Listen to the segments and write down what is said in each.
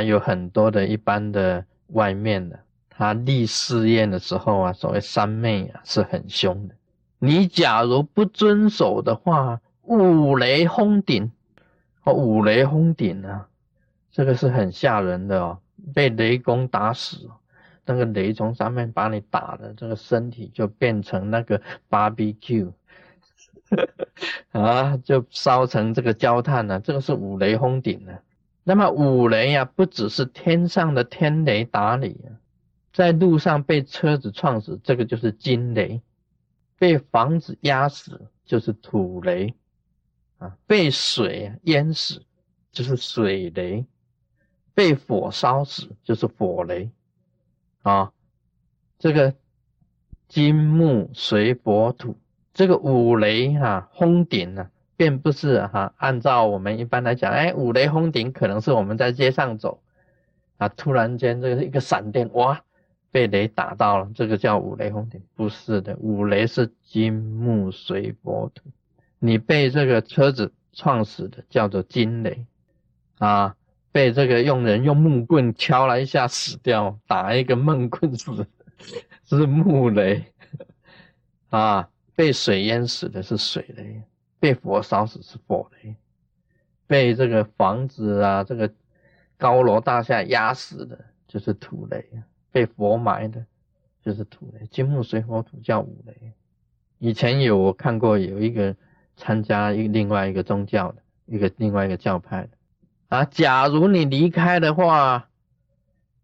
还有很多的一般的外面的，他立誓宴的时候啊，所谓三昧啊，是很凶的。你假如不遵守的话，五雷轰顶，哦，五雷轰顶啊，这个是很吓人的哦，被雷公打死，那个雷从上面把你打的，这个身体就变成那个 barbecue。啊，就烧成这个焦炭了，这个是五雷轰顶了。那么五雷呀，不只是天上的天雷打你啊，在路上被车子撞死，这个就是金雷；被房子压死就是土雷啊；被水淹死就是水雷；被火烧死就是火雷啊。这个金木水火土。这个五雷哈轰顶呢，并不是哈按照我们一般来讲，哎，五雷轰顶可能是我们在街上走啊，突然间这个一个闪电，哇，被雷打到了，这个叫五雷轰顶，不是的，五雷是金木水火土，你被这个车子撞死的叫做金雷啊，被这个用人用木棍敲了一下死掉，打一个闷棍死是木雷啊。被水淹死的是水雷，被火烧死是火雷，被这个房子啊、这个高楼大厦压死的就是土雷，被火埋的就是土雷。金木水火土叫五雷。以前有我看过有一个参加一另外一个宗教的一个另外一个教派的啊，假如你离开的话，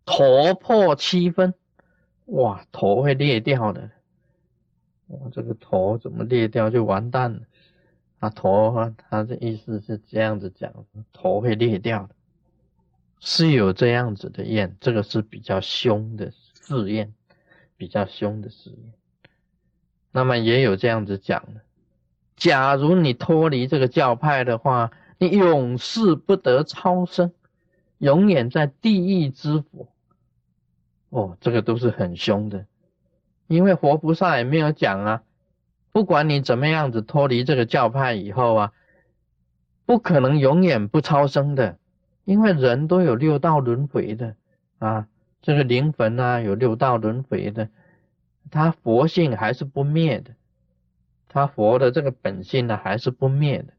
头破七分，哇，头会裂掉的。我这个头怎么裂掉就完蛋了？他头啊，他的意思是这样子讲，头会裂掉的，是有这样子的验，这个是比较凶的试验，比较凶的试验。那么也有这样子讲的，假如你脱离这个教派的话，你永世不得超生，永远在地狱之火。哦，这个都是很凶的。因为活菩萨也没有讲啊，不管你怎么样子脱离这个教派以后啊，不可能永远不超生的，因为人都有六道轮回的啊，这个灵魂啊有六道轮回的，他佛性还是不灭的，他佛的这个本性呢还是不灭的，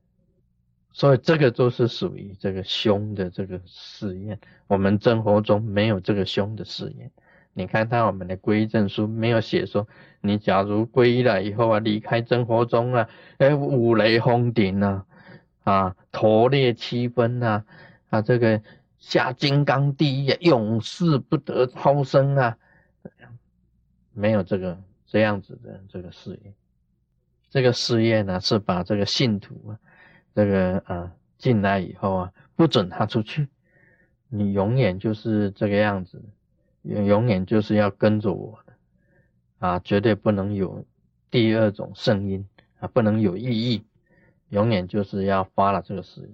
所以这个就是属于这个凶的这个试验，我们真活中没有这个凶的试验。你看，他我们的皈依证书没有写说，你假如皈依了以后啊，离开真佛宗啊，哎，五雷轰顶啊，啊，头裂七分啊，啊，这个下金刚地狱，永世不得超生啊，没有这个这样子的这个事业。这个事业呢，是把这个信徒啊，这个啊进来以后啊，不准他出去，你永远就是这个样子。永远就是要跟着我的啊，绝对不能有第二种声音啊，不能有异议，永远就是要发了这个誓言。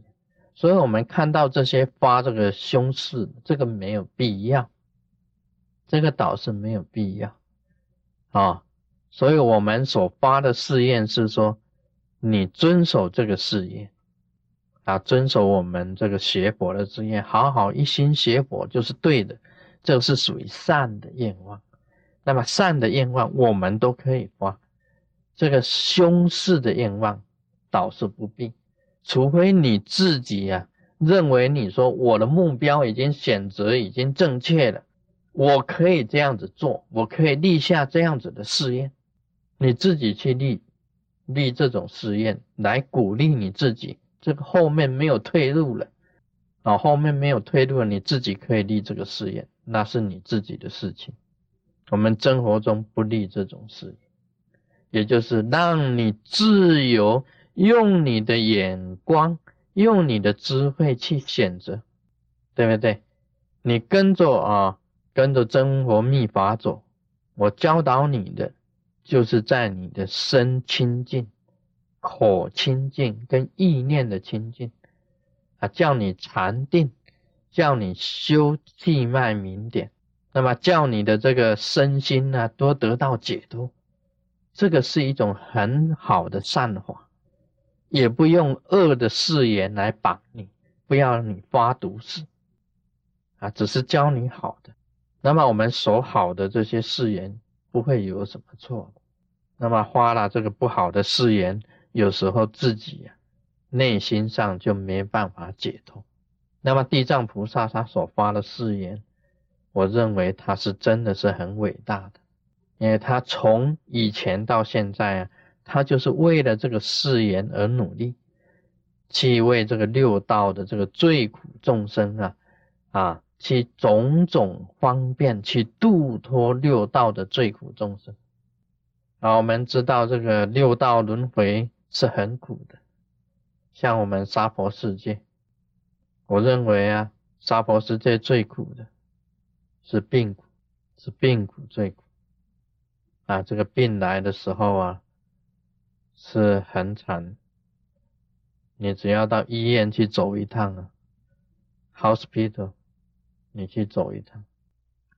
所以，我们看到这些发这个凶誓，这个没有必要，这个倒是没有必要啊。所以我们所发的誓言是说，你遵守这个誓言啊，遵守我们这个学佛的誓言，好好一心学佛就是对的。这是属于善的愿望，那么善的愿望我们都可以发，这个凶事的愿望倒是不必，除非你自己呀认为你说我的目标已经选择已经正确了，我可以这样子做，我可以立下这样子的誓愿，你自己去立立这种誓愿来鼓励你自己，这个后面没有退路了，啊，后面没有退路了，你自己可以立这个誓愿。那是你自己的事情，我们生活中不立这种事，也就是让你自由用你的眼光，用你的智慧去选择，对不对？你跟着啊，跟着真佛密法走，我教导你的，就是在你的身清净、口清净跟意念的清净啊，叫你禅定。叫你修气脉明点，那么叫你的这个身心呢，多得到解脱，这个是一种很好的善法，也不用恶的誓言来绑你，不要你发毒誓啊，只是教你好的。那么我们守好的这些誓言不会有什么错的。那么发了这个不好的誓言，有时候自己呀内心上就没办法解脱。那么地藏菩萨他所发的誓言，我认为他是真的是很伟大的，因为他从以前到现在啊，他就是为了这个誓言而努力，去为这个六道的这个罪苦众生啊啊，去种种方便去度脱六道的罪苦众生。啊，我们知道这个六道轮回是很苦的，像我们娑婆世界。我认为啊，娑婆世界最苦的是病苦，是病苦最苦啊。这个病来的时候啊，是很惨。你只要到医院去走一趟啊，hospital，你去走一趟，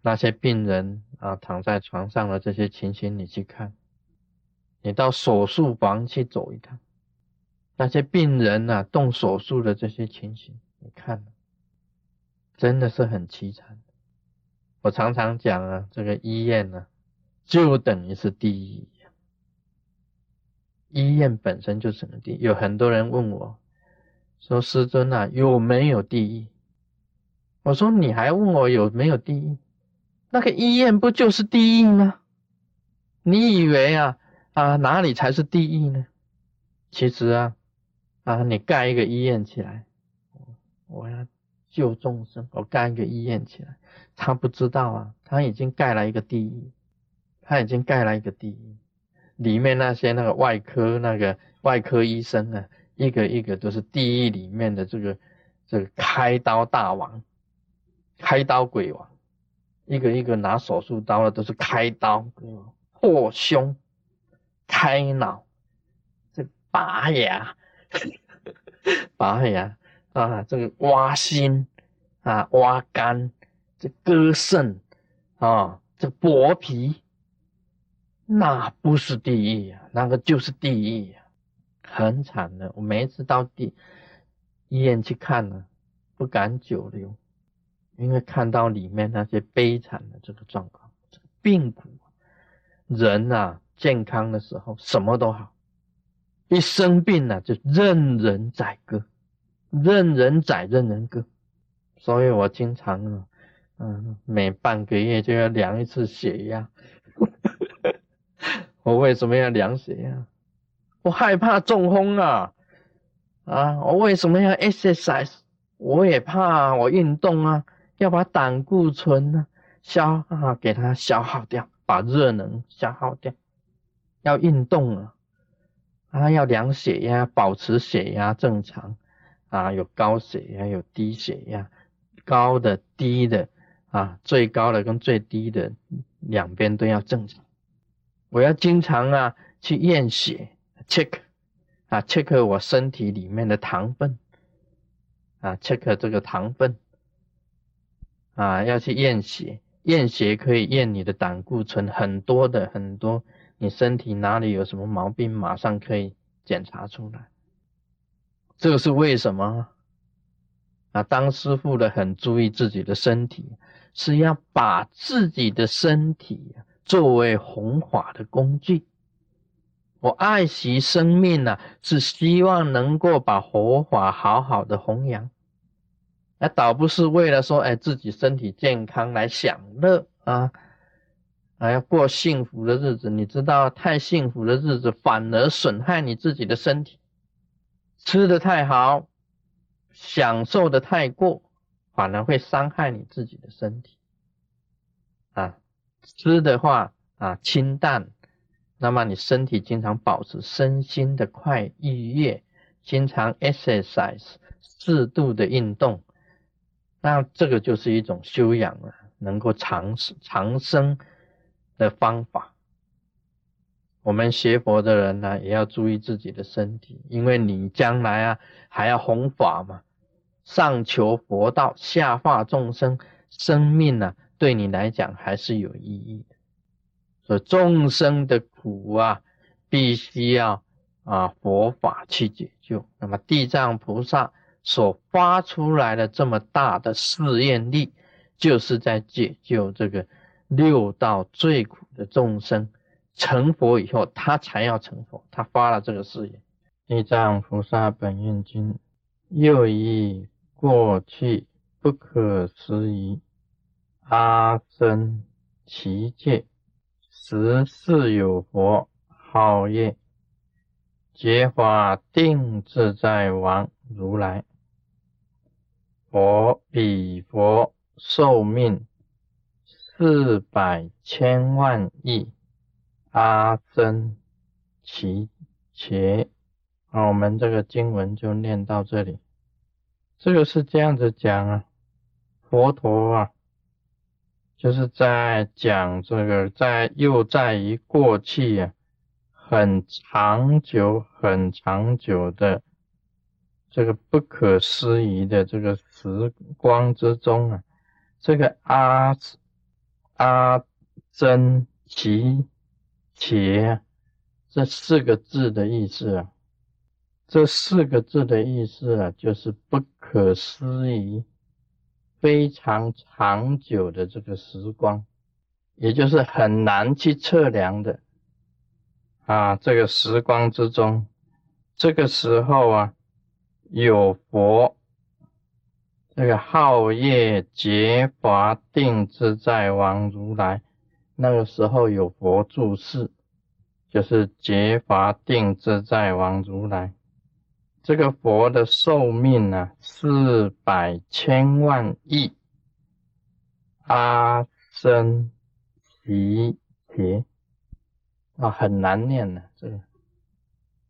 那些病人啊躺在床上的这些情形，你去看；你到手术房去走一趟，那些病人啊动手术的这些情形。你看，真的是很凄惨。我常常讲啊，这个医院呢，就等于是地狱。医院本身就是个地。有很多人问我，说师尊啊，有没有地狱？我说你还问我有没有地狱？那个医院不就是地狱吗？你以为啊啊哪里才是地狱呢？其实啊啊，你盖一个医院起来。我要救众生，我盖一个医院起来。他不知道啊，他已经盖了一个地狱，他已经盖了一个地狱，里面那些那个外科那个外科医生啊，一个一个都是地狱里面的这个这个开刀大王，开刀鬼王，一个一个拿手术刀的都是开刀，破胸、开脑、这拔牙、拔牙。啊，这个挖心啊，挖肝，这割肾啊，这剥皮，那不是地狱啊，那个就是地狱啊，很惨的。我每一次到地医院去看呢，不敢久留，因为看到里面那些悲惨的这个状况，这个病苦，人啊，健康的时候什么都好，一生病了就任人宰割。任人宰，任人割，所以我经常啊，嗯，每半个月就要量一次血压。我为什么要量血压？我害怕中风啊！啊，我为什么要 exercise？我也怕我运动啊，要把胆固醇呢消啊，给它消耗掉，把热能消耗掉。要运动啊，啊，要量血压，保持血压正常。啊，有高血压，有低血压，高的、低的，啊，最高的跟最低的两边都要正常。我要经常啊去验血，check，啊，check 我身体里面的糖分，啊，check 这个糖分，啊，要去验血，验血可以验你的胆固醇，很多的很多，你身体哪里有什么毛病，马上可以检查出来。这个是为什么啊？当师傅的很注意自己的身体，是要把自己的身体作为弘法的工具。我爱惜生命呢，是希望能够把佛法好好的弘扬，那倒不是为了说哎自己身体健康来享乐啊，啊要过幸福的日子。你知道，太幸福的日子反而损害你自己的身体。吃的太好，享受的太过，反而会伤害你自己的身体。啊，吃的话啊清淡，那么你身体经常保持身心的快愉悦，经常 exercise 适度的运动，那这个就是一种修养了，能够长长生的方法。我们学佛的人呢，也要注意自己的身体，因为你将来啊还要弘法嘛，上求佛道，下化众生，生命呢对你来讲还是有意义的。所以众生的苦啊，必须要啊佛法去解救。那么地藏菩萨所发出来的这么大的试验力，就是在解救这个六道最苦的众生。成佛以后，他才要成佛，他发了这个誓言。地藏菩萨本愿经，又一过去不可思议阿僧祇界，十世有佛号业结法定自在王如来。佛比佛寿命四百千万亿阿僧祇劫。好，我们这个经文就念到这里。这个是这样子讲啊，佛陀啊，就是在讲这个，在又在于过去啊，很长久、很长久的这个不可思议的这个时光之中啊，这个阿阿僧祇且这四个字的意思啊。这四个字的意思啊，就是不可思议、非常长久的这个时光，也就是很难去测量的啊。这个时光之中，这个时候啊，有佛，这个号业劫法定自在王如来，那个时候有佛住世，就是劫法定自在王如来。这个佛的寿命呢，四百千万亿阿僧祇劫啊，很难念的，这个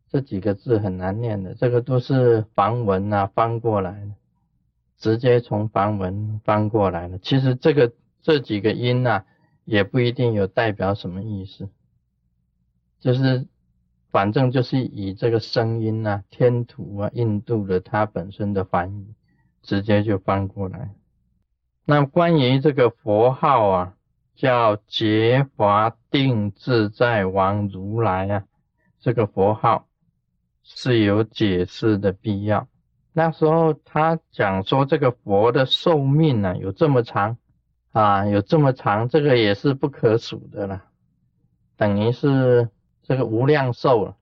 这几个字很难念的，这个都是梵文啊翻过来的，直接从梵文翻过来的。其实这个这几个音呐，也不一定有代表什么意思，就是。反正就是以这个声音啊、天图啊、印度的它本身的翻译，直接就翻过来。那关于这个佛号啊，叫结华定自在王如来啊，这个佛号是有解释的必要。那时候他讲说这个佛的寿命呢有这么长啊，有这么长，这个也是不可数的了，等于是。这个无量寿了，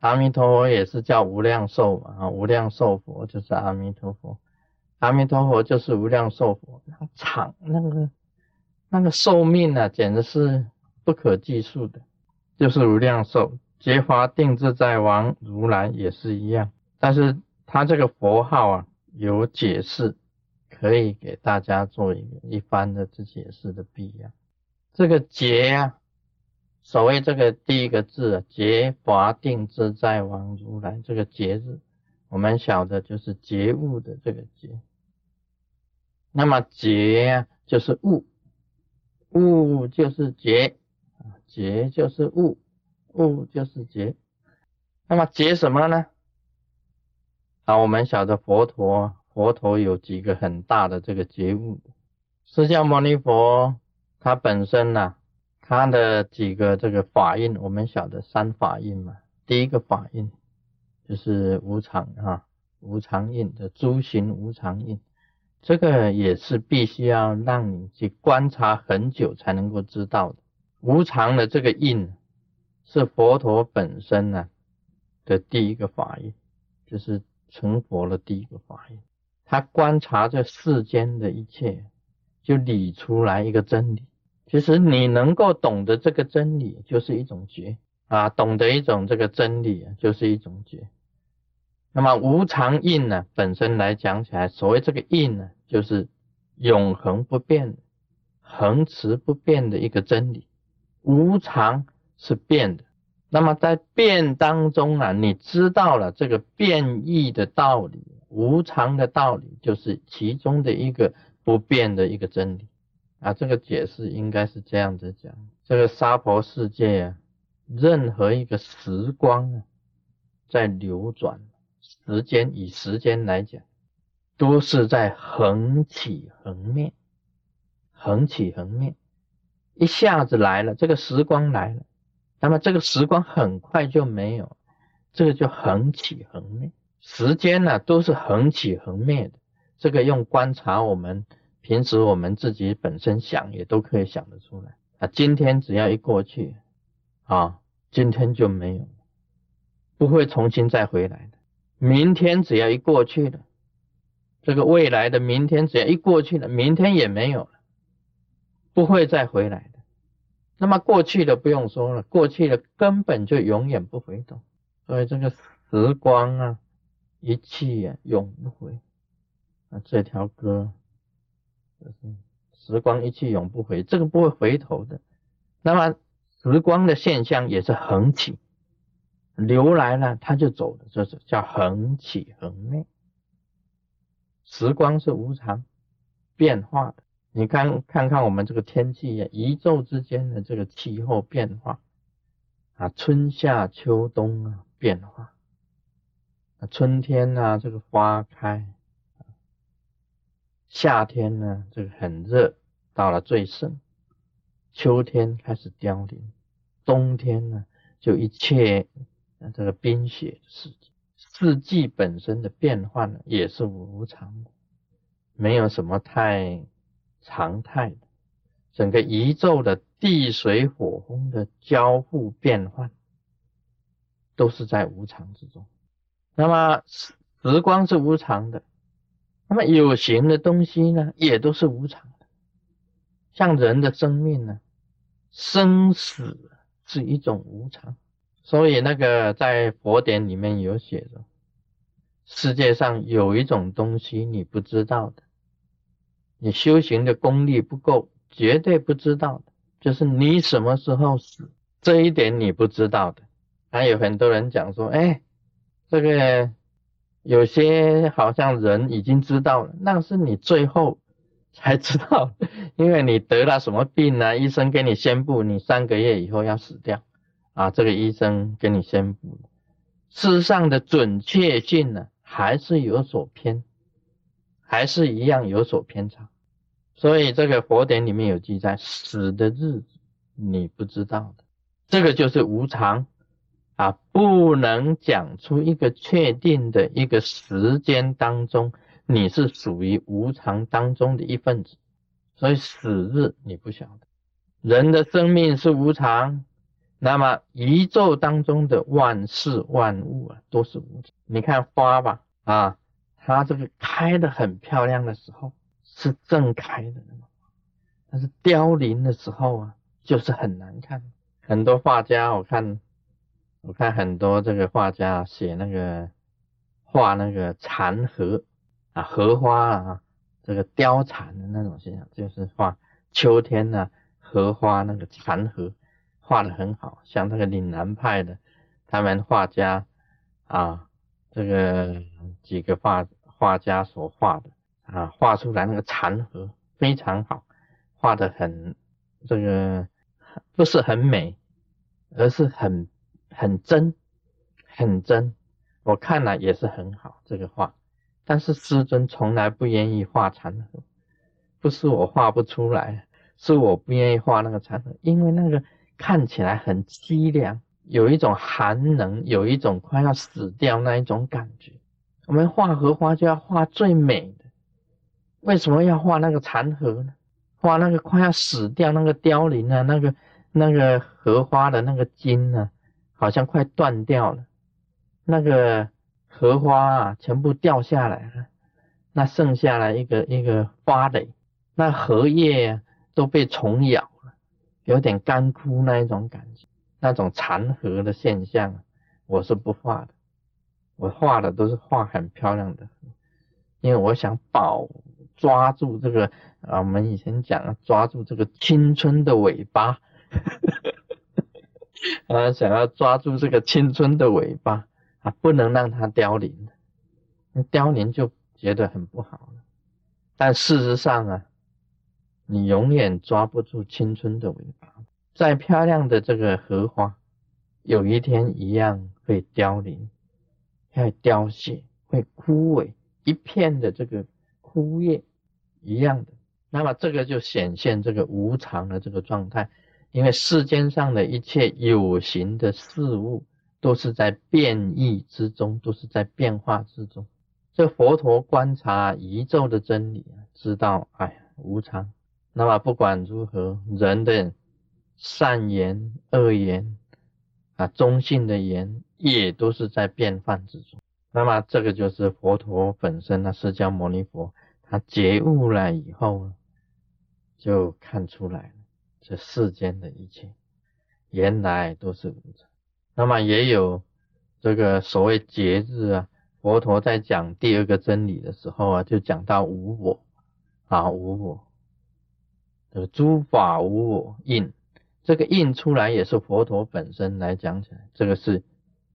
阿弥陀佛也是叫无量寿嘛啊，无量寿佛就是阿弥陀佛，阿弥陀佛就是无量寿佛，那长那个那个寿命啊，简直是不可计数的，就是无量寿。结华定自在王如来也是一样，但是他这个佛号啊有解释，可以给大家做一个一番的这解释的必要。这个劫啊。所谓这个第一个字“啊，劫华定自在王如来”这个“劫”字，我们晓得就是觉悟的这个“觉”。那么“觉”就是悟，悟就是劫啊，觉就是悟，悟就是劫。那么劫什么呢？啊，我们晓得佛陀，佛陀有几个很大的这个觉悟。释迦牟尼佛他本身呢？他的几个这个法印，我们晓得三法印嘛。第一个法印就是无常啊，无常印的诸行无常印，这个也是必须要让你去观察很久才能够知道的。无常的这个印是佛陀本身呢的第一个法印，就是成佛的第一个法印。他观察这世间的一切，就理出来一个真理。其实你能够懂得这个真理，就是一种觉啊，懂得一种这个真理，就是一种觉。那么无常印呢，本身来讲起来，所谓这个印呢，就是永恒不变、恒持不变的一个真理。无常是变的，那么在变当中啊，你知道了这个变异的道理，无常的道理，就是其中的一个不变的一个真理。啊，这个解释应该是这样子讲：这个娑婆世界啊，任何一个时光啊，在流转，时间以时间来讲，都是在横起横灭，横起横灭，一下子来了，这个时光来了，那么这个时光很快就没有，这个就横起横灭，时间呢都是横起横灭的，这个用观察我们。平时我们自己本身想也都可以想得出来啊。今天只要一过去，啊，今天就没有，不会重新再回来的。明天只要一过去了，这个未来的明天只要一过去了，明天也没有了，不会再回来的。那么过去的不用说了，过去的根本就永远不回头。所以这个时光啊，一去，永不回。啊，这条歌就是时光一去永不回，这个不会回头的。那么时光的现象也是横起，流来了它就走了，这是叫横起横灭。时光是无常变化的，你看看看我们这个天气呀，宇宙之间的这个气候变化啊，春夏秋冬啊。变化，春天呢？这个花开，夏天呢？这个很热，到了最盛，秋天开始凋零，冬天呢？就一切这个冰雪的世界，四季本身的变换呢，也是无常，没有什么太常态的，整个宇宙的地水火风的交互变换。都是在无常之中，那么时光是无常的，那么有形的东西呢，也都是无常的。像人的生命呢，生死是一种无常，所以那个在佛典里面有写着，世界上有一种东西你不知道的，你修行的功力不够，绝对不知道的，就是你什么时候死，这一点你不知道的。还有很多人讲说，哎，这个有些好像人已经知道了，那是你最后才知道，因为你得了什么病呢？医生给你宣布你三个月以后要死掉啊，这个医生给你宣布，事实上的准确性呢还是有所偏，还是一样有所偏差，所以这个佛典里面有记载，死的日子你不知道的，这个就是无常。啊，不能讲出一个确定的一个时间当中，你是属于无常当中的一份子，所以死日你不晓得。人的生命是无常，那么宇宙当中的万事万物啊都是无常。你看花吧，啊，它这个开的很漂亮的时候是正开的，但是凋零的时候啊就是很难看。很多画家我看。我看很多这个画家写那个画那个残荷啊荷花啊这个凋残的那种现象，就是画秋天呢荷花那个残荷画的很好，像那个岭南派的他们画家啊这个几个画画家所画的啊画出来那个残荷非常好，画的很这个不是很美，而是很。很真，很真，我看了也是很好这个画，但是师尊从来不愿意画残荷，不是我画不出来，是我不愿意画那个残荷，因为那个看起来很凄凉，有一种寒冷，有一种快要死掉那一种感觉。我们画荷花就要画最美的，为什么要画那个残荷呢？画那个快要死掉、那个凋零啊，那个那个荷花的那个茎呢？好像快断掉了，那个荷花啊，全部掉下来了，那剩下来一个一个花蕾，那荷叶啊都被虫咬了，有点干枯那一种感觉，那种残荷的现象，我是不画的，我画的都是画很漂亮的，因为我想保抓住这个啊，我们以前讲抓住这个青春的尾巴。啊，想要抓住这个青春的尾巴啊，不能让它凋零，凋零就觉得很不好了。但事实上啊，你永远抓不住青春的尾巴。再漂亮的这个荷花，有一天一样会凋零，会凋谢，会枯萎，一片的这个枯叶一样的。那么这个就显现这个无常的这个状态。因为世间上的一切有形的事物，都是在变异之中，都是在变化之中。这佛陀观察宇宙的真理，知道，哎呀，无常。那么不管如何，人的善言、恶言啊，中性的言，也都是在变幻之中。那么这个就是佛陀本身啊，释迦牟尼佛他觉悟了以后，就看出来了，这世间的一切原来都是无常。那么也有这个所谓节日啊，佛陀在讲第二个真理的时候啊，就讲到无我啊，无我，这个诸法无我印，这个印出来也是佛陀本身来讲起来，这个是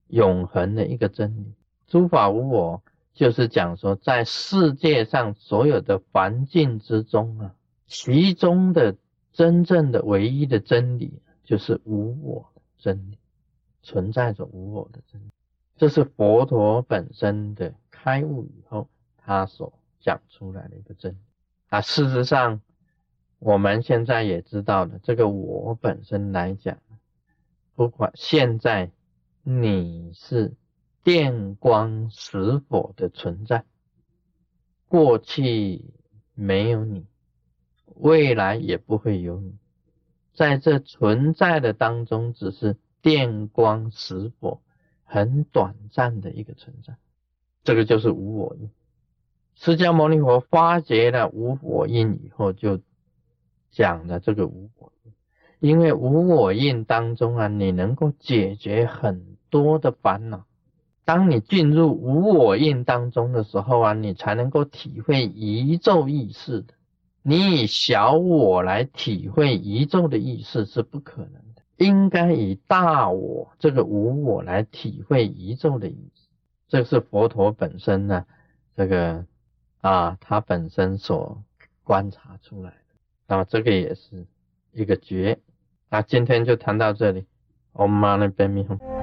永恒的一个真理。诸法无我，就是讲说，在世界上所有的环境之中啊，其中的真正的唯一的真理，就是无我的真理，存在着无我的真理。这是佛陀本身的开悟以后，他所讲出来的一个真理。啊，事实上，我们现在也知道了，这个我本身来讲，不管现在你是。电光石火的存在，过去没有你，未来也不会有你，在这存在的当中，只是电光石火，很短暂的一个存在。这个就是无我印。释迦牟尼佛发觉了无我印以后，就讲了这个无我印，因为无我印当中啊，你能够解决很多的烦恼。当你进入无我印当中的时候啊，你才能够体会宇宙意识的。你以小我来体会宇宙的意思是不可能的，应该以大我这个无我来体会宇宙的意思。这是佛陀本身呢，这个啊，他本身所观察出来的。那么这个也是一个觉。那今天就谈到这里，Om Mani Padme Hum。